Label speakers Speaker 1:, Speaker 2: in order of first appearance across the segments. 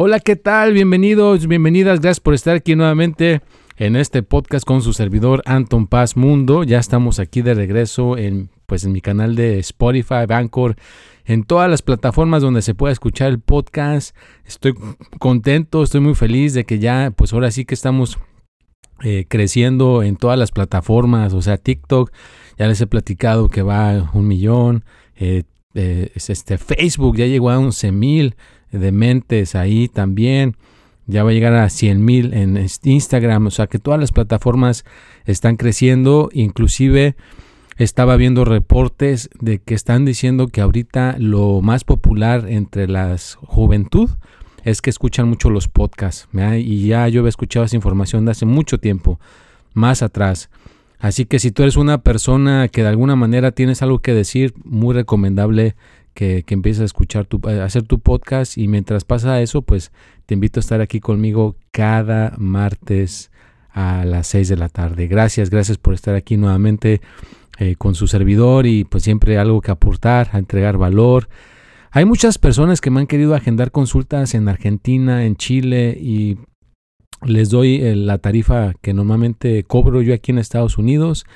Speaker 1: Hola, ¿qué tal? Bienvenidos, bienvenidas. Gracias por estar aquí nuevamente en este podcast con su servidor Anton Paz Mundo. Ya estamos aquí de regreso en pues en mi canal de Spotify, Anchor, en todas las plataformas donde se pueda escuchar el podcast. Estoy contento, estoy muy feliz de que ya pues ahora sí que estamos eh, creciendo en todas las plataformas, o sea, TikTok, ya les he platicado que va a un millón, eh, eh, este Facebook ya llegó a 11 mil, de mentes ahí también. Ya va a llegar a 100 mil en Instagram. O sea que todas las plataformas están creciendo. Inclusive estaba viendo reportes de que están diciendo que ahorita lo más popular entre la juventud es que escuchan mucho los podcasts. Y ya yo había escuchado esa información de hace mucho tiempo, más atrás. Así que si tú eres una persona que de alguna manera tienes algo que decir, muy recomendable que, empieces a escuchar tu, a hacer tu podcast y mientras pasa eso, pues te invito a estar aquí conmigo cada martes a las 6 de la tarde. Gracias, gracias por estar aquí nuevamente eh, con su servidor y pues siempre algo que aportar, a entregar valor. Hay muchas personas que me han querido agendar consultas en Argentina, en Chile y les doy eh, la tarifa que normalmente cobro yo aquí en Estados Unidos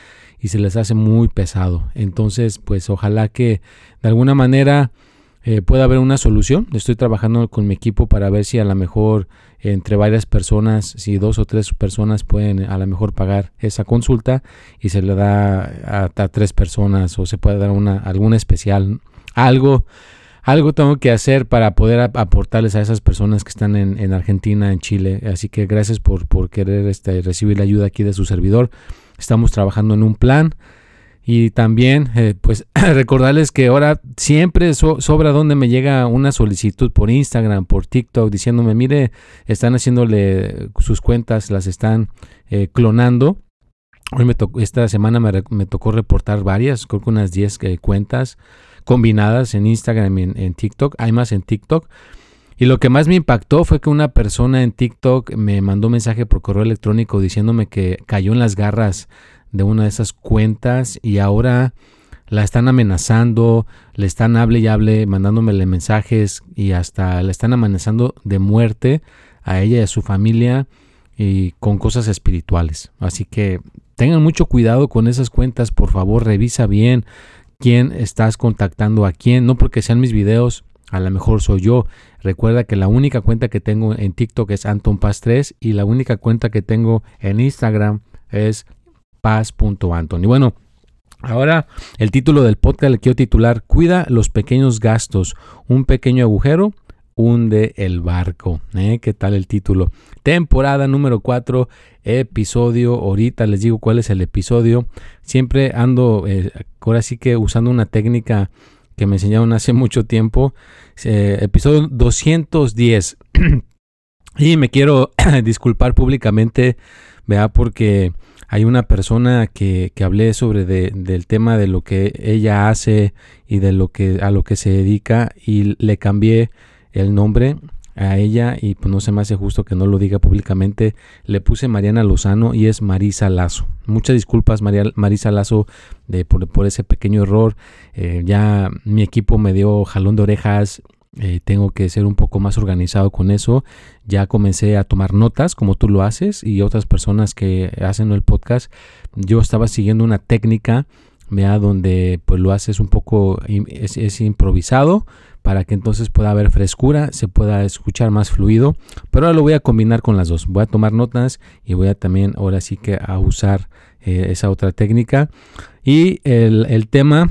Speaker 1: y se les hace muy pesado. Entonces, pues ojalá que de alguna manera eh, pueda haber una solución. Estoy trabajando con mi equipo para ver si a lo mejor entre varias personas, si dos o tres personas pueden a lo mejor pagar esa consulta y se le da a, tres personas o se puede dar una algún especial, algo. Algo tengo que hacer para poder aportarles a esas personas que están en, Argentina, en Chile. Así que gracias por, por querer este, recibir la ayuda aquí de su servidor. Estamos trabajando en un plan. Y también, eh, pues, recordarles que ahora siempre sobra donde me llega una solicitud por Instagram, por TikTok, diciéndome, mire, están haciéndole sus cuentas, las están eh, clonando. Hoy me esta semana me, tocó reportar varias, creo que unas 10 eh, cuentas combinadas en Instagram y en, TikTok. Hay más en TikTok. Y lo que más me impactó fue que una persona en TikTok me mandó un mensaje por correo electrónico diciéndome que cayó en las garras de una de esas cuentas y ahora la están amenazando, le están hable y hable, mandándome mensajes y hasta le están amenazando de muerte a ella y a su familia y con cosas espirituales. Así que tengan mucho cuidado con esas cuentas, por favor, revisa bien quién estás contactando a quién, no porque sean mis videos, a lo mejor soy yo. Recuerda que la única cuenta que tengo en TikTok es Anton Paz 3 y la única cuenta que tengo en Instagram es paz.anton. Y bueno, ahora el título del podcast le quiero titular Cuida los pequeños gastos, un pequeño agujero hunde el barco. ¿eh? ¿Qué tal el título? Temporada número 4, episodio. Ahorita les digo cuál es el episodio. Siempre ando, eh, ahora sí que usando una técnica que me enseñaron hace mucho tiempo. Eh, episodio 210. y me quiero disculpar públicamente, vea, porque hay una persona que, que hablé sobre del tema de lo que ella hace y de lo que a lo que se dedica y le cambié el nombre a ella y pues no se me hace justo que no lo diga públicamente. Le puse Mariana Lozano y es Marisa Lazo. Muchas disculpas Marisa Lazo de, por, ese pequeño error. Eh, ya mi equipo me dio jalón de orejas eh, tengo que ser un poco más organizado con eso. Ya comencé a tomar notas como tú lo haces y otras personas que hacen el podcast. Yo estaba siguiendo una técnica, vea, donde pues lo haces un poco, es, improvisado para que entonces pueda haber frescura, se pueda escuchar más fluido. Pero ahora lo voy a combinar con las dos. Voy a tomar notas y voy a también ahora sí que a usar eh, esa otra técnica. Y el, el tema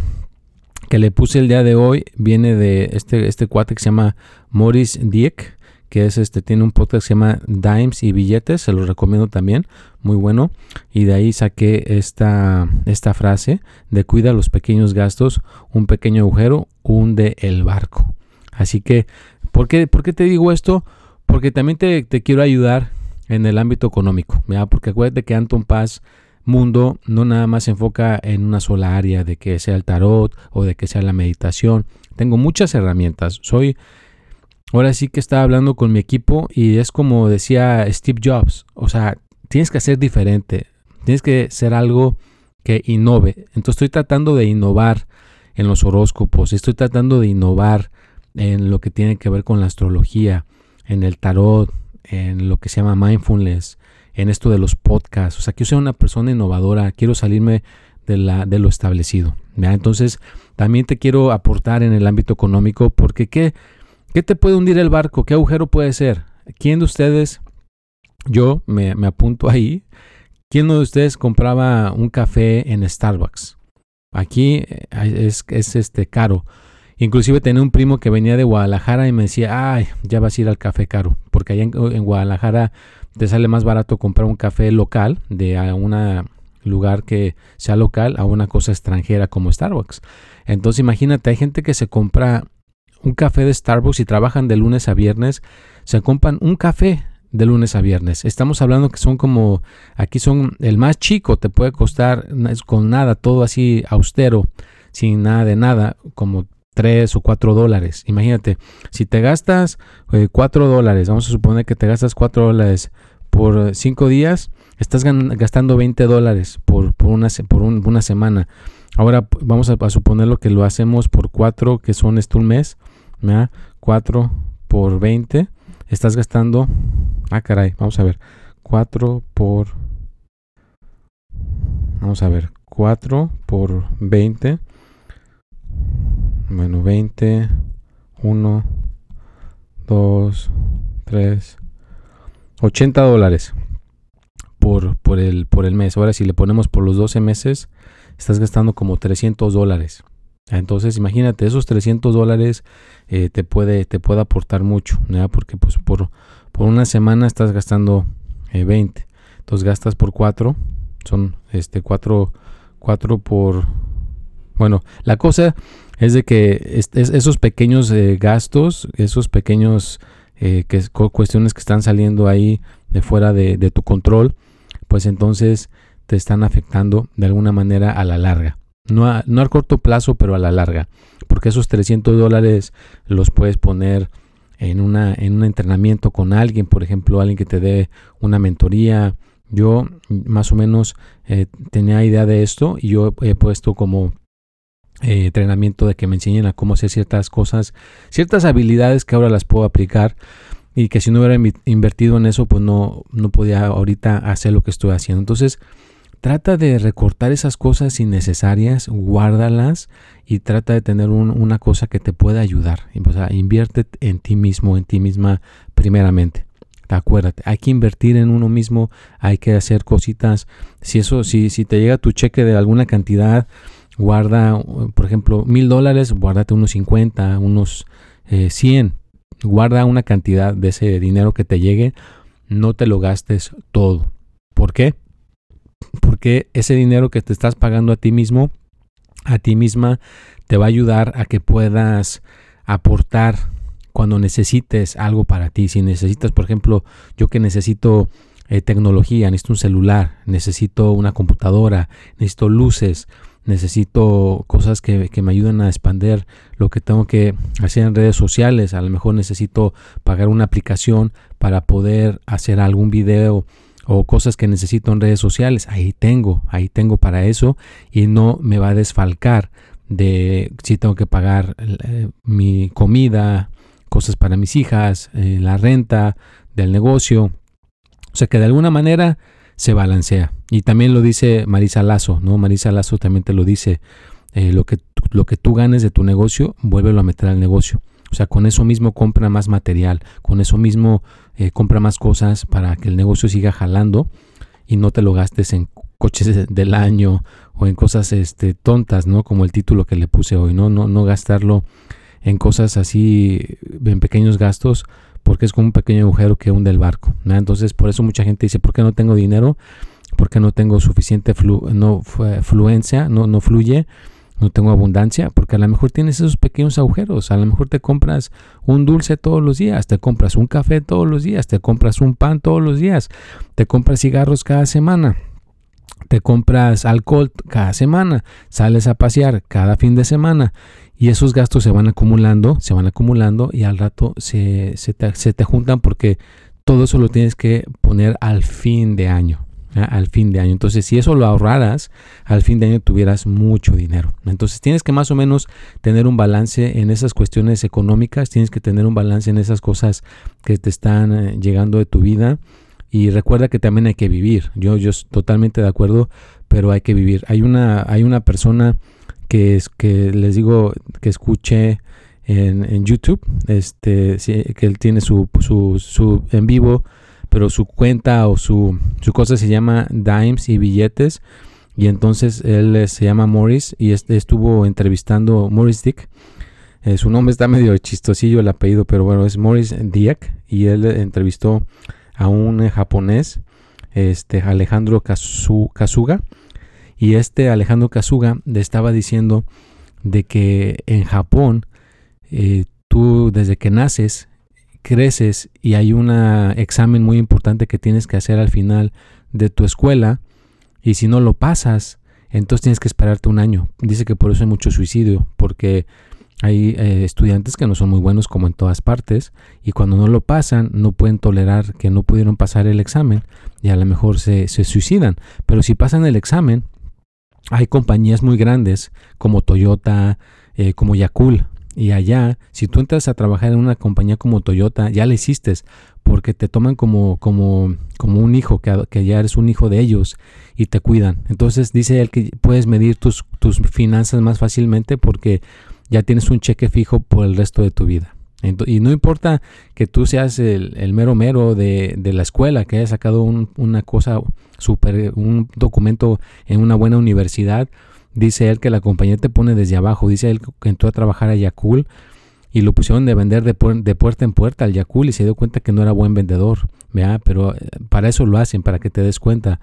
Speaker 1: que le puse el día de hoy viene de este, este cuate que se llama Maurice Dieck, que es este, tiene un podcast que se llama Dimes y Billetes, se los recomiendo también, muy bueno. Y de ahí saqué esta, esta frase de cuida los pequeños gastos, un pequeño agujero hunde el barco. Así que, ¿por qué, ¿por qué te digo esto? Porque también te, te quiero ayudar en el ámbito económico, ¿ya? porque acuérdate que Anton Paz Mundo no nada más se enfoca en una sola área, de que sea el tarot o de que sea la meditación. Tengo muchas herramientas. Soy, ahora sí que estaba hablando con mi equipo y es como decía Steve Jobs, o sea, tienes que hacer diferente, tienes que ser algo que innove. Entonces estoy tratando de innovar en los horóscopos, estoy tratando de innovar en lo que tiene que ver con la astrología, en el tarot, en lo que se llama mindfulness, en esto de los podcasts. O sea, quiero ser una persona innovadora, quiero salirme de, la, de lo establecido. Entonces, también te quiero aportar en el ámbito económico, porque ¿qué, ¿qué te puede hundir el barco? ¿Qué agujero puede ser? ¿Quién de ustedes, yo me, apunto ahí, quién de ustedes compraba un café en Starbucks? Aquí eh, es, es este caro. Inclusive tenía un primo que venía de Guadalajara y me decía, ay, ya vas a ir al café caro, porque allá en, Guadalajara te sale más barato comprar un café local de un lugar que sea local a una cosa extranjera como Starbucks. Entonces imagínate, hay gente que se compra un café de Starbucks y trabajan de lunes a viernes, se compran un café de lunes a viernes. Estamos hablando que son como, aquí son, el más chico te puede costar con nada, todo así austero, sin nada de nada, como 3 o 4 dólares. Imagínate, si te gastas 4 eh, dólares, vamos a suponer que te gastas 4 dólares por 5 días, estás gastando 20 dólares por, por, una, por una semana. Ahora vamos a, suponer lo que lo hacemos por 4, que son esto un mes. 4 por 20, estás gastando... Ah, caray, vamos a ver. 4 por... Vamos a ver. 4 por 20 bueno, 20, 1, 2, 3, 80 dólares por, por, el, por el mes. Ahora, si le ponemos por los 12 meses, estás gastando como 300 dólares. Entonces, imagínate, esos 300 dólares eh, te, puede, te puede aportar mucho, porque pues por, por una semana estás gastando 20. Eh, Entonces gastas por 4, son este 4, 4 por... Bueno, la cosa es de que esos pequeños eh, gastos, esos pequeños eh, que, cuestiones que están saliendo ahí de fuera de, tu control, pues entonces te están afectando de alguna manera a la larga. No a, no corto plazo, pero a la larga. Porque esos 300 dólares los puedes poner en, una, en un entrenamiento con alguien, por ejemplo, alguien que te dé una mentoría. Yo más o menos eh, tenía idea de esto y yo he puesto como eh, entrenamiento de que me enseñen a cómo hacer ciertas cosas, ciertas habilidades que ahora las puedo aplicar y que si no hubiera invertido en eso, pues no, no podía ahorita hacer lo que estoy haciendo. Entonces, trata de recortar esas cosas innecesarias, guárdalas y trata de tener una cosa que te pueda ayudar. O sea, invierte en ti mismo, en ti misma primeramente. Acuérdate, hay que invertir en uno mismo, hay que hacer cositas. Si eso, si, te llega tu cheque de alguna cantidad, guarda, por ejemplo, mil dólares, guárdate unos 50, unos 100, eh, guarda una cantidad de ese dinero que te llegue, no te lo gastes todo. ¿Por qué? Porque ese dinero que te estás pagando a ti mismo, a ti misma, te va a ayudar a que puedas aportar cuando necesites algo para ti. Si necesitas, por ejemplo, yo que necesito eh, tecnología, necesito un celular, necesito una computadora, necesito luces, necesito cosas que, me ayuden a expandir lo que tengo que hacer en redes sociales. A lo mejor necesito pagar una aplicación para poder hacer algún video o cosas que necesito en redes sociales. Ahí tengo, ahí tengo para eso y no me va a desfalcar de si tengo que pagar eh, mi comida, cosas para mis hijas, eh, la renta del negocio. O sea que de alguna manera se balancea. Y también lo dice Marisa Lazo, ¿no? Marisa Lazo también te lo dice. Eh, lo, que, lo que tú ganes de tu negocio, vuélvelo a meter al negocio. O sea, con eso mismo compra más material, con eso mismo eh, compra más cosas para que el negocio siga jalando y no te lo gastes en coches del año o en cosas este, tontas, ¿no? Como el título que le puse hoy, ¿no? No, no gastarlo en cosas así, en pequeños gastos, porque es como un pequeño agujero que hunde el barco. Entonces, por eso mucha gente dice, ¿por qué no tengo dinero? ¿Por qué no tengo suficiente no, fluencia? No, no fluye no tengo abundancia, porque a lo mejor tienes esos pequeños agujeros, a lo mejor te compras un dulce todos los días, te compras un café todos los días, te compras un pan todos los días, te compras cigarros cada semana, te compras alcohol cada semana, sales a pasear cada fin de semana y esos gastos se van acumulando, se van acumulando y al rato se, se, te, se te juntan porque todo eso lo tienes que poner al fin de año al fin de año. Entonces, si eso lo ahorraras, al fin de año tuvieras mucho dinero. Entonces, tienes que más o menos tener un balance en esas cuestiones económicas, tienes que tener un balance en esas cosas que te están eh, llegando de tu vida. Y recuerda que también hay que vivir. Yo, yo estoy totalmente de acuerdo, pero hay que vivir. Hay una, hay una persona que, es, que les digo que escuché en, en YouTube, este, que él tiene su, su, su en vivo pero su cuenta o su, su cosa se llama Dimes y Billetes. Y entonces él eh, se llama Morris y estuvo entrevistando Morris Dick. Eh, su nombre está medio chistosillo el apellido, pero bueno, es Morris Dick. Y él entrevistó a un japonés, este Alejandro Kasuga. Y este Alejandro Kasuga le estaba diciendo de que en Japón eh, tú desde que naces creces y hay un examen muy importante que tienes que hacer al final de tu escuela y si no lo pasas, entonces tienes que esperarte un año. Dice que por eso hay mucho suicidio, porque hay eh, estudiantes que no son muy buenos como en todas partes y cuando no lo pasan no pueden tolerar que no pudieron pasar el examen y a lo mejor se, suicidan. Pero si pasan el examen, hay compañías muy grandes como Toyota, eh, como Yakul, y allá, si tú entras a trabajar en una compañía como Toyota, ya le hiciste, porque te toman como, como, como un hijo, que, que, ya eres un hijo de ellos y te cuidan. Entonces dice él que puedes medir tus, tus finanzas más fácilmente porque ya tienes un cheque fijo por el resto de tu vida. y no importa que tú seas el, mero mero de, de, la escuela, que hayas sacado una cosa super, un documento en una buena universidad, Dice él que la compañía te pone desde abajo. Dice él que entró a trabajar a Yakul y lo pusieron de vender de, puerta en puerta al Yakul y se dio cuenta que no era buen vendedor. Pero eh, para eso lo hacen, para que te des cuenta.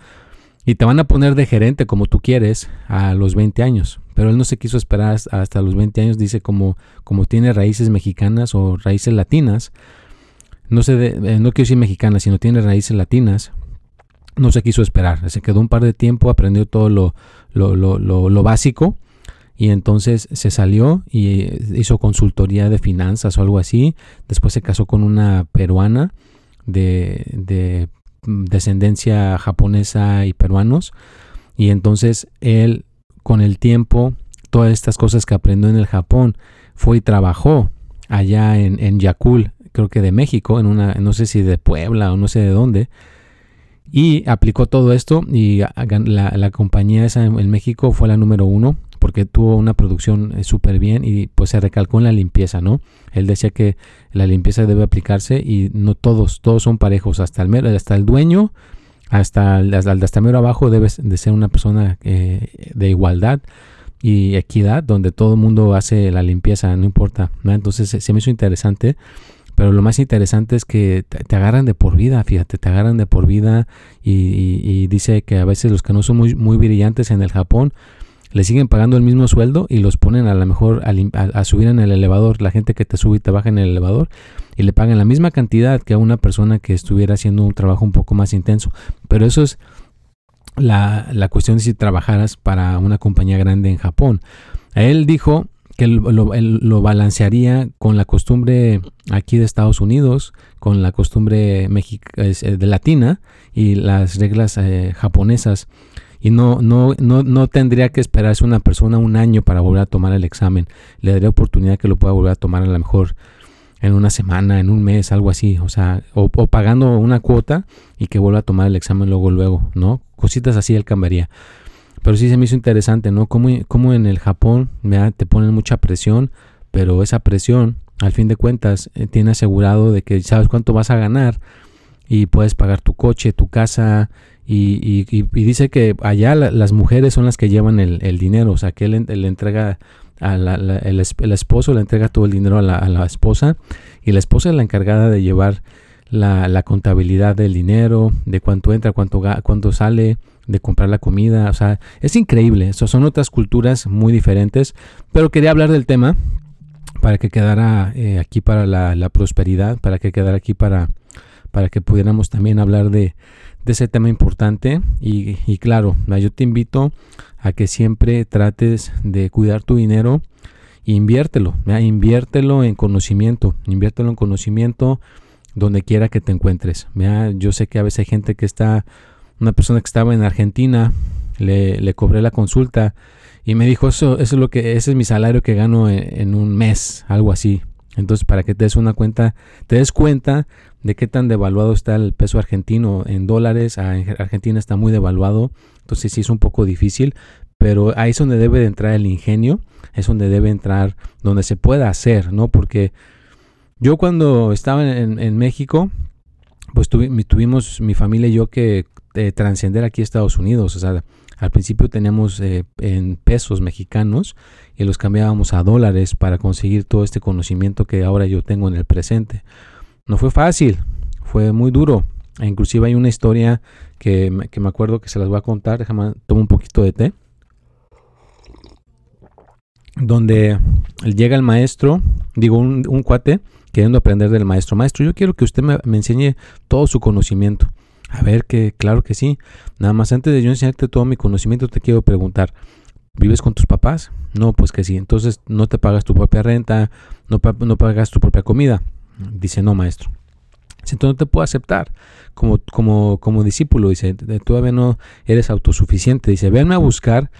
Speaker 1: Y te van a poner de gerente como tú quieres a los 20 años. Pero él no se quiso esperar hasta los 20 años. Dice como, como tiene raíces mexicanas o raíces latinas. No, sé eh, no quiero decir mexicanas, sino tiene raíces latinas no se quiso esperar. Se quedó un par de tiempo, aprendió todo lo, lo, lo, lo, básico y entonces se salió y hizo consultoría de finanzas o algo así. Después se casó con una peruana de, de descendencia japonesa y peruanos. Y entonces él, con el tiempo, todas estas cosas que aprendió en el Japón, fue y trabajó allá en, en Yakul, creo que de México, en una, no sé si de Puebla o no sé de dónde y aplicó todo esto y la, compañía esa en, México fue la número uno porque tuvo una producción eh, súper bien y pues se recalcó en la limpieza, ¿no? Él decía que la limpieza debe aplicarse y no todos, todos son parejos, hasta el, hasta el dueño, hasta el, hasta, mero abajo debe de ser una persona eh, de igualdad y equidad, donde todo el mundo hace la limpieza, no importa, Entonces se me hizo interesante pero lo más interesante es que te, agarran de por vida, fíjate, te agarran de por vida y, dice que a veces los que no son muy, muy brillantes en el Japón le siguen pagando el mismo sueldo y los ponen a lo mejor a, subir en el elevador, la gente que te sube y te baja en el elevador y le pagan la misma cantidad que a una persona que estuviera haciendo un trabajo un poco más intenso. Pero eso es la, la cuestión de si trabajaras para una compañía grande en Japón. Él dijo que lo, balancearía con la costumbre aquí de Estados Unidos, con la costumbre eh, de latina y las reglas eh, japonesas. Y no, no, no, no tendría que esperarse una persona un año para volver a tomar el examen. Le daría oportunidad que lo pueda volver a tomar a lo mejor en una semana, en un mes, algo así. O sea, o, pagando una cuota y que vuelva a tomar el examen luego, luego, ¿no? Cositas así él cambiaría. Pero sí se me hizo interesante, ¿no? Como, en el Japón te ponen mucha presión, pero esa presión, al fin de cuentas, eh, tiene asegurado de que sabes cuánto vas a ganar y puedes pagar tu coche, tu casa. Y, dice que allá las mujeres son las que llevan el, dinero, o sea, que él le entrega el, esposo le entrega todo el dinero a la, esposa y la esposa es la encargada de llevar la, contabilidad del dinero, de cuánto entra, cuánto, cuánto sale, de comprar la comida. O sea, es increíble. Eso son otras culturas muy diferentes. Pero quería hablar del tema para que quedara eh, aquí para la, prosperidad, para que quedara aquí para, para que pudiéramos también hablar de, ese tema importante. Y, y claro, yo te invito a que siempre trates de cuidar tu dinero e inviértelo, inviértelo en conocimiento, inviértelo en conocimiento donde quiera que te encuentres. Yo sé que a veces hay gente que está, una persona que estaba en Argentina, le, le cobré la consulta y me dijo, eso, eso es lo que, ese es mi salario que gano en, un mes, algo así. Entonces, para que te des una cuenta, te des cuenta de qué tan devaluado está el peso argentino en dólares. Argentina está muy devaluado, entonces sí es un poco difícil, pero ahí es donde debe de entrar el ingenio, es donde debe entrar, donde se pueda hacer, ¿no? Porque yo cuando estaba en, México, pues tuvimos mi familia y yo que eh, trascender aquí a Estados Unidos, o sea, al principio teníamos eh, en pesos mexicanos y los cambiábamos a dólares para conseguir todo este conocimiento que ahora yo tengo en el presente. No fue fácil, fue muy duro. E inclusive hay una historia que, me acuerdo que se las voy a contar. Déjame tomo un poquito de té. Donde llega el maestro, digo un, cuate, queriendo aprender del maestro. Maestro, yo quiero que usted me enseñe todo su conocimiento. A ver, que claro que sí. Nada más antes de yo enseñarte todo mi conocimiento, te quiero preguntar, ¿vives con tus papás? No, pues que sí. Entonces no te pagas tu propia renta, no, pagas tu propia comida. Dice, no, maestro. Entonces no te puedo aceptar como, como, como discípulo. Dice, todavía no eres autosuficiente. Dice, venme a buscar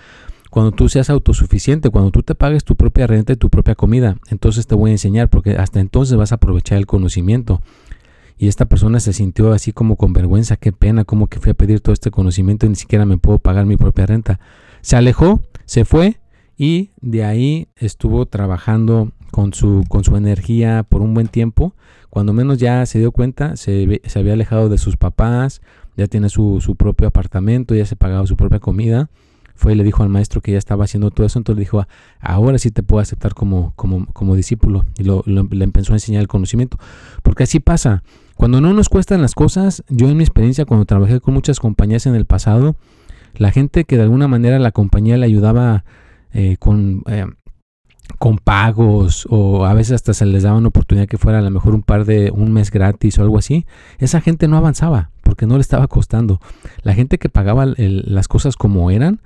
Speaker 1: cuando tú seas autosuficiente, cuando tú te pagues tu propia renta y tu propia comida. Entonces te voy a enseñar porque hasta entonces vas a aprovechar el conocimiento. Y esta persona se sintió así como con vergüenza, qué pena, como que fui a pedir todo este conocimiento y ni siquiera me puedo pagar mi propia renta. Se alejó, se fue y de ahí estuvo trabajando con su, con su energía por un buen tiempo. Cuando menos ya se dio cuenta, se, se había alejado de sus papás, ya tiene su, su, propio apartamento, ya se pagaba su propia comida. Fue y le dijo al maestro que ya estaba haciendo todo eso, entonces le dijo, ahora sí te puedo aceptar como, como, como discípulo. Y lo, le empezó a enseñar el conocimiento. Porque así pasa. Cuando no nos cuestan las cosas, yo en mi experiencia cuando trabajé con muchas compañías en el pasado, la gente que de alguna manera la compañía le ayudaba eh, con, eh, con pagos o a veces hasta se les daba una oportunidad que fuera a lo mejor un par de un mes gratis o algo así, esa gente no avanzaba porque no le estaba costando. La gente que pagaba las cosas como eran,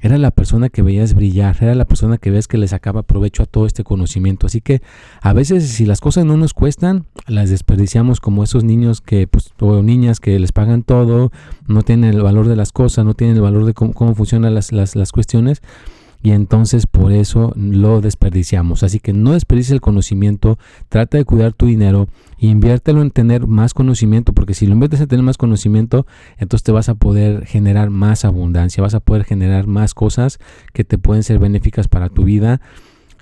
Speaker 1: era la persona que veías brillar, era la persona que ves que le sacaba provecho a todo este conocimiento. Así que a veces si las cosas no nos cuestan, las desperdiciamos como esos niños que, pues, o niñas que les pagan todo, no tienen el valor de las cosas, no tienen el valor de cómo, cómo funcionan las, las, las cuestiones y entonces por eso lo desperdiciamos. Así que no desperdicies el conocimiento, trata de cuidar tu dinero, inviértelo en tener más conocimiento, porque si lo inviertes en tener más conocimiento, entonces te vas a poder generar más abundancia, vas a poder generar más cosas que te pueden ser benéficas para tu vida.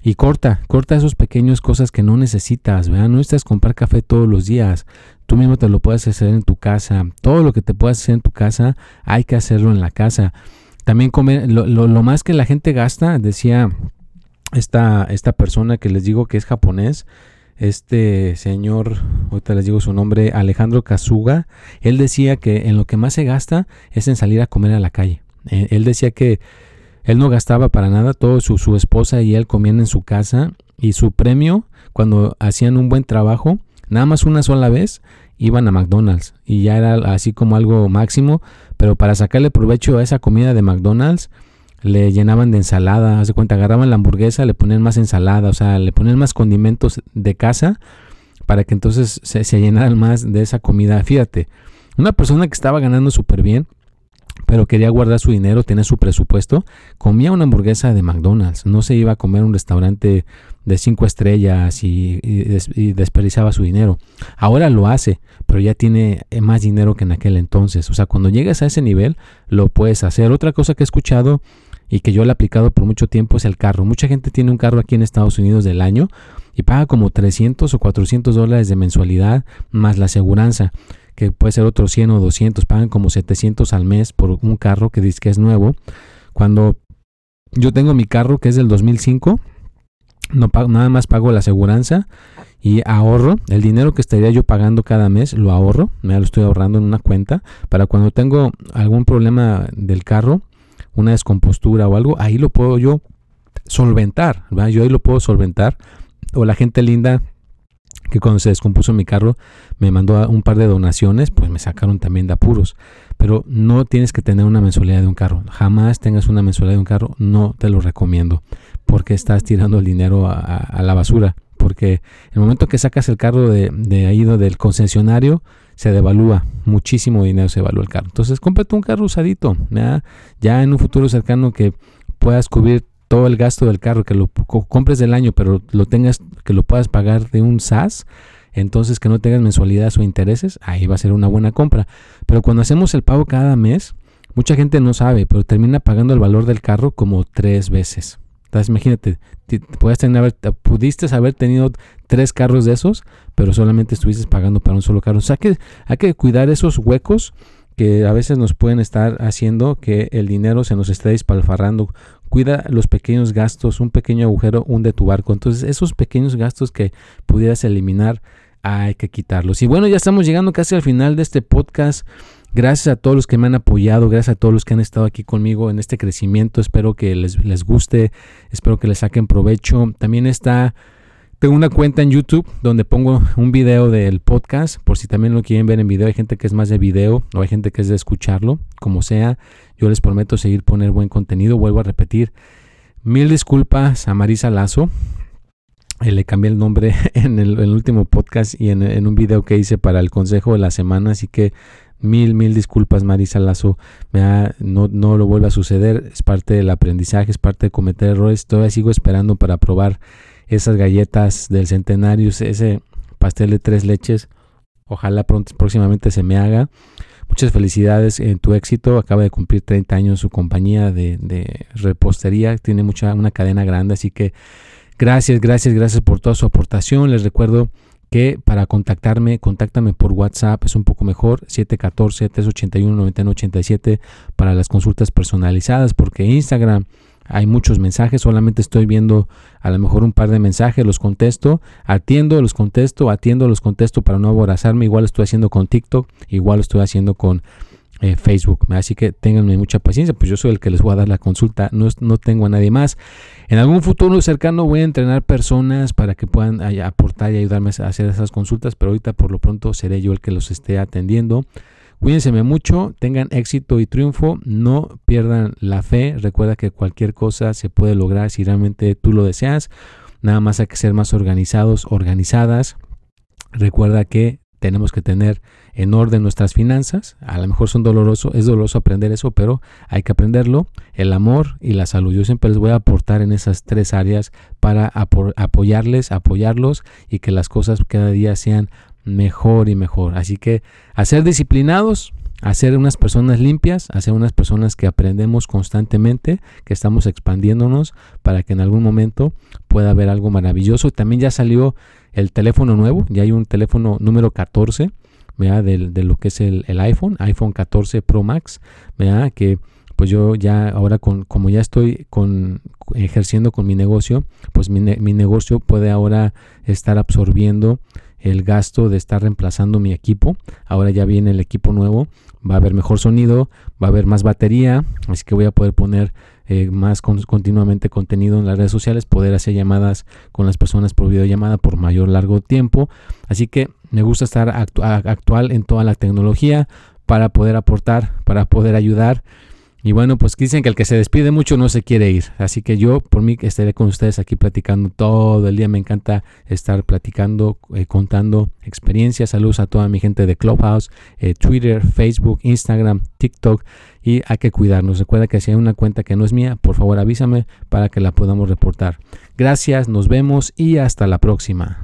Speaker 1: Y corta, corta esos pequeños cosas que no necesitas, ¿verdad? No necesitas comprar café todos los días. Tú mismo te lo puedes hacer en tu casa. Todo lo que te puedas hacer en tu casa, hay que hacerlo en la casa. También comer, lo, lo, más que la gente gasta, decía esta, esta persona que les digo que es japonés, este señor, ahorita les digo su nombre, Alejandro Kazuga, él decía que en lo que más se gasta es en salir a comer a la calle. Eh, él decía que él no gastaba para nada, todo su, su esposa y él comían en su casa y su premio cuando hacían un buen trabajo, nada más una sola vez, iban a McDonald's y ya era así como algo máximo, pero para sacarle provecho a esa comida de McDonald's le llenaban de ensalada, hace cuenta, agarraban la hamburguesa, le ponían más ensalada, o sea, le ponían más condimentos de casa para que entonces se, se llenaran más de esa comida. Fíjate, una persona que estaba ganando súper bien, pero quería guardar su dinero, tenía su presupuesto, comía una hamburguesa de McDonald's, no se iba a comer un restaurante de cinco estrellas y, desperdiciaba su dinero. Ahora lo hace, pero ya tiene eh, más dinero que en aquel entonces. O sea, cuando llegas a ese nivel, lo puedes hacer. Otra cosa que he escuchado y que yo le he aplicado por mucho tiempo es el carro. Mucha gente tiene un carro aquí en Estados Unidos del año y paga como 300 o 400 dólares de mensualidad más la aseguranza que puede ser otros 100 o 200, pagan como 700 al mes por un carro que dice que es nuevo. Cuando yo tengo mi carro que es del 2005, no pago, nada más pago la aseguranza y ahorro el dinero que estaría yo pagando cada mes, lo ahorro, me lo estoy ahorrando en una cuenta para cuando tengo algún problema del carro, una descompostura o algo, ahí lo puedo yo solventar, yo ahí lo puedo solventar. O la gente linda que cuando se descompuso mi carro me mandó un par de donaciones, pues me sacaron también de apuros. Pero no tienes que tener una mensualidad de un carro. Jamás tengas una mensualidad de un carro, no te lo recomiendo, porque estás tirando el dinero a, la basura. Porque el momento que sacas el carro de, de ahí del concesionario, se devalúa, muchísimo dinero se devalúa el carro. Entonces, cómprate un carro usadito, ya en un futuro cercano que puedas cubrir todo el gasto del carro, que lo compres del año, pero lo tengas, que lo puedas pagar de un SAS, entonces que no tengas mensualidades o intereses, ahí va a ser una buena compra. Pero cuando hacemos el pago cada mes, mucha gente no sabe, pero termina pagando el valor del carro como tres veces. Entonces imagínate, tener, pudiste haber tenido tres carros de esos, pero solamente estuviste pagando para un solo carro. O sea que hay que cuidar esos huecos que a veces nos pueden estar haciendo que el dinero se nos esté dispalfarrando cuida los pequeños gastos, un pequeño agujero hunde tu barco. Entonces, esos pequeños gastos que pudieras eliminar, hay que quitarlos. Y bueno, ya estamos llegando casi al final de este podcast. Gracias a todos los que me han apoyado, gracias a todos los que han estado aquí conmigo en este crecimiento. Espero que les, les guste, espero que les saquen provecho. También está tengo una cuenta en YouTube donde pongo un video del podcast, por si también lo quieren ver en video. Hay gente que es más de video o hay gente que es de escucharlo, como sea. Yo les prometo seguir poner buen contenido. Vuelvo a repetir. Mil disculpas a Marisa Lazo. Eh, le cambié el nombre en el, último podcast y en, un video que hice para el consejo de la semana. Así que mil, mil disculpas, Marisa Lazo. no, no lo vuelva a suceder. Es parte del aprendizaje, es parte de cometer errores. Todavía sigo esperando para probar esas galletas del centenario, ese pastel de tres leches. Ojalá pronto, próximamente se me haga. Muchas felicidades en tu éxito. Acaba de cumplir 30 años su compañía de, repostería. Tiene mucha, una cadena grande. Así que gracias, gracias, gracias por toda su aportación. Les recuerdo que para contactarme, contáctame por WhatsApp, es un poco mejor, 714-381-9987 para las consultas personalizadas, porque Instagram hay muchos mensajes, solamente estoy viendo a lo mejor un par de mensajes, los contesto, atiendo, los contesto, atiendo, los contesto para no aborazarme, igual estoy haciendo con TikTok, igual estoy haciendo con eh, Facebook, así que ténganme mucha paciencia, pues yo soy el que les voy a dar la consulta, no, no tengo a nadie más. En algún futuro cercano voy a entrenar personas para que puedan aportar y ayudarme a hacer esas consultas, pero ahorita por lo pronto seré yo el que los esté atendiendo. Cuídense mucho, tengan éxito y triunfo, no pierdan la fe. Recuerda que cualquier cosa se puede lograr si realmente tú lo deseas. Nada más hay que ser más organizados, organizadas. Recuerda que tenemos que tener en orden nuestras finanzas. A lo mejor son doloroso, es doloroso aprender eso, pero hay que aprenderlo. El amor y la salud. Yo siempre les voy a aportar en esas tres áreas para apoyarles, apoyarlos y que las cosas cada día sean mejor y mejor. Así que a ser disciplinados, a ser unas personas limpias, a ser unas personas que aprendemos constantemente, que estamos expandiéndonos para que en algún momento pueda haber algo maravilloso. También ya salió el teléfono nuevo, ya hay un teléfono número 14, De, de lo que es el, iPhone, iPhone 14 Pro Max, que pues yo ya ahora con como ya estoy con ejerciendo con mi negocio, pues mi, mi negocio puede ahora estar absorbiendo el gasto de estar reemplazando mi equipo. Ahora ya viene el equipo nuevo, va a haber mejor sonido, va a haber más batería, así que voy a poder poner eh, más continuamente contenido en las redes sociales, poder hacer llamadas con las personas por videollamada por mayor largo tiempo. Así que me gusta estar actual en toda la tecnología para poder aportar, para poder ayudar y bueno, pues dicen que el que se despide mucho no se quiere ir. Así que yo por mí estaré con ustedes aquí platicando todo el día. Me encanta estar platicando, eh, contando experiencias. Saludos a toda mi gente de Clubhouse, eh, Twitter, Facebook, Instagram, TikTok. Y hay que cuidarnos. Recuerda que si hay una cuenta que no es mía, por favor avísame para que la podamos reportar. Gracias, nos vemos y hasta la próxima.